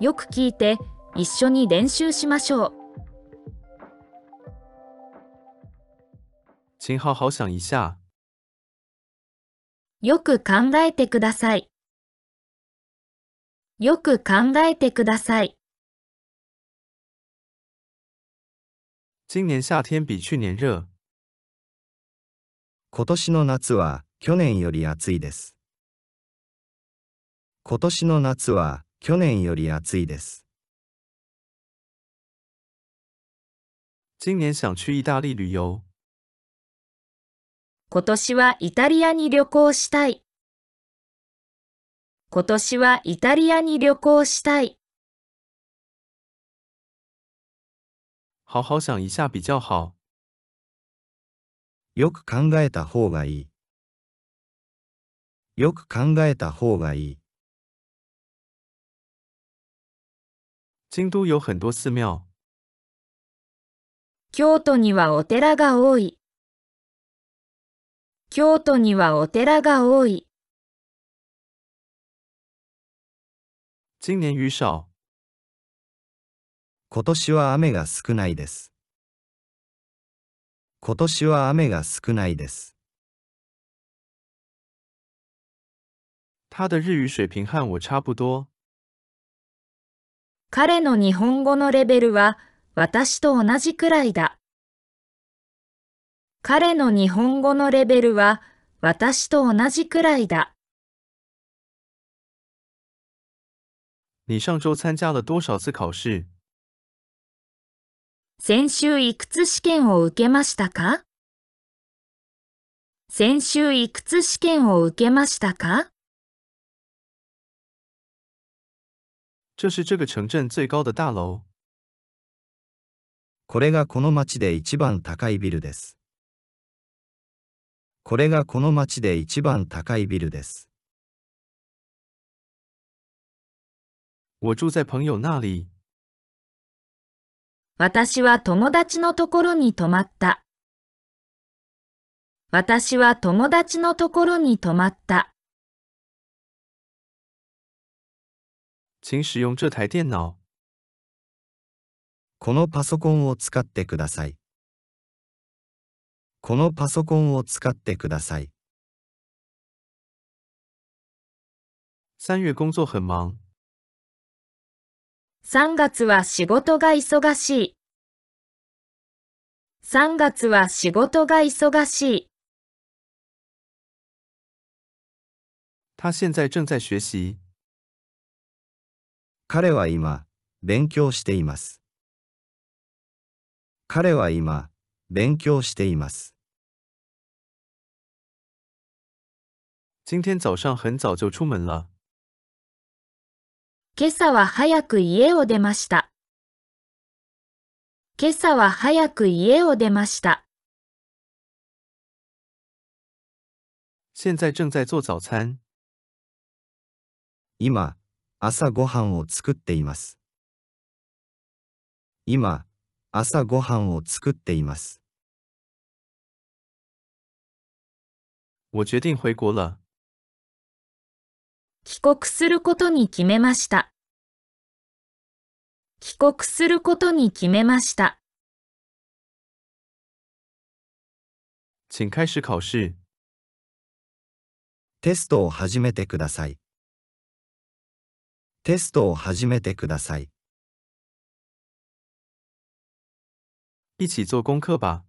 よく聞いて一緒に練習しましょう。请好好想一下。よく考えてください。よく考えてください。今年夏天比去年热。今年の夏は去年より暑いです。今年の夏は去年より暑いです。今年想去意大利旅游。今年はイタリアに旅行したい。今年はイタリアに旅行したい。好好想一下比较好。よく考えた方がいい。よく考えた方がいい。京都有很多寺庙。京都にはお寺が多い。京都にはお寺が多い。今年雨少。今年は雨が少ないです。今年は雨が少ないです。他的日语水平和我差不多。彼の日本語のレベルは私と同じくらいだ。彼の日本語のレベルは私と同じくらいだ。你上周参加了多少次考试？先週いくつ試験を受けましたか？先週いくつ試験を受けましたか？这是这个城镇最高的大楼。これがこの町で一番高いビルです。これがこの町で一番高いビルです。我住在朋友那里。私は友達のところに泊まった。私は友達のところに泊まった。请使用这台电脑。このパソコンを使ってください。このパソコンを使ってください。三月工作很忙。3月は仕事が忙しい。3月は仕事が忙しい。他现在正在学习。彼は今、勉強しています。彼は今、勉強しています。今天早上很早就出门了。今朝は早く家を出ました。今朝は早く家を出ました。现在正在做早餐。今、朝ごはんを作っています。今、朝ごはんを作っています。我决定回国了。帰国することに決めました。帰国することに決めました。请开始考试。テストを始めてください。テストを始めてください。一起做功课吧。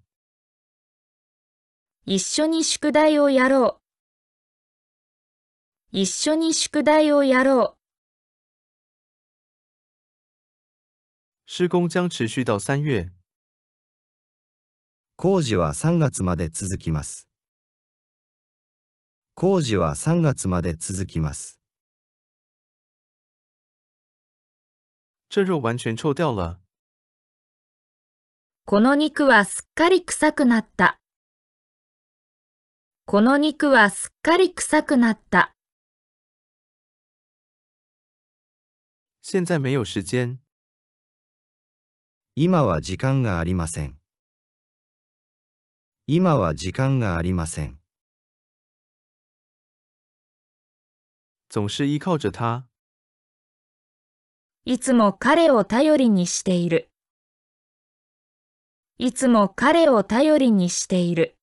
一緒に宿題をやろう。一緒に宿題をやろう。施工将持续到三月。工事は3月まで続きます。工事は3月まで続きます。这肉完全臭掉了。この肉はすっかり臭くなった。この肉はすっかり臭くなった。现在没有时间。今は時間がありません。今は時間がありません。总是依靠着他。いつも彼を頼りにしている。いつも彼を頼りにしている。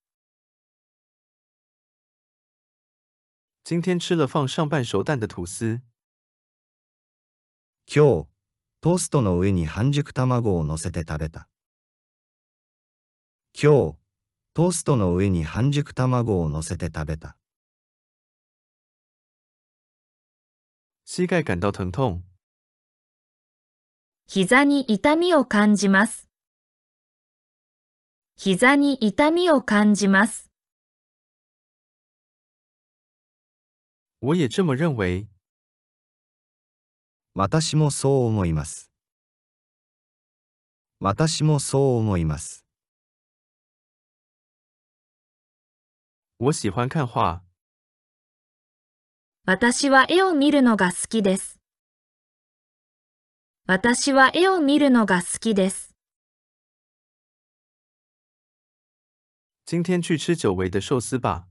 今天吃了放上半熟蛋的吐司。今日、トーストの上に半熟卵を乗せて食べた。今日、トーストの上に半熟卵を乗せて食べた。膝盖感到疼痛。膝に痛みを感じます。膝に痛みを感じます。我也这么认为。私もそう思います。私もそう思います。我喜欢看画。私は絵を見るのが好きです。私は絵を見るのが好きです。今天去吃久违的寿司吧。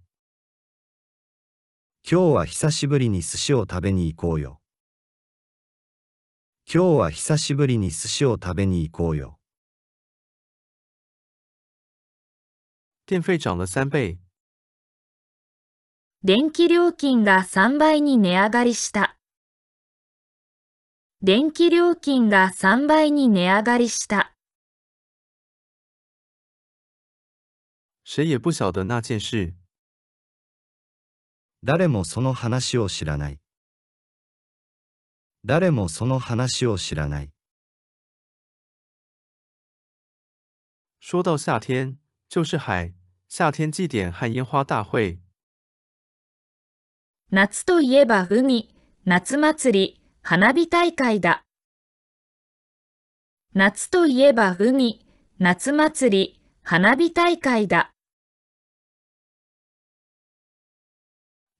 今日は久しぶりに寿司を食べに行こうよ。今日は久しぶりに寿司を食べに行こうよ。电费涨了三倍。電気料金が3倍に値上がりした。電気料金が3倍に値上がりした。谁也不晓得那件事。誰もその話を知らない。誰もその話を知らない。说到夏天，就是海、夏天祭典和烟花大会。夏といえば海、夏祭り、花火大会だ。夏といえば海、夏祭り、花火大会だ。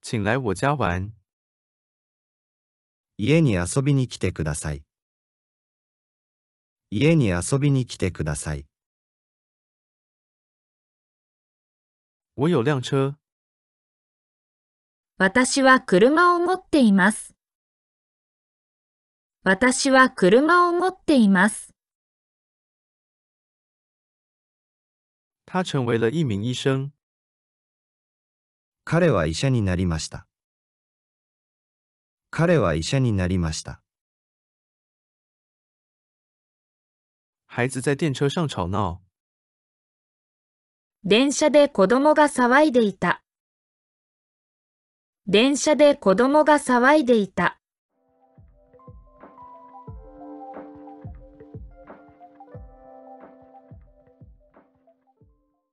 请来我家玩。家に遊びに来てください。家に遊びに来てください。我有辆车。私は車を持っています。私は車を持っています。他成为了一名医生。彼は医者になりました。彼は医者になりました。孩子在电车上吵闹。電車で子供が騒いでいた。電車で子供が騒いでいた。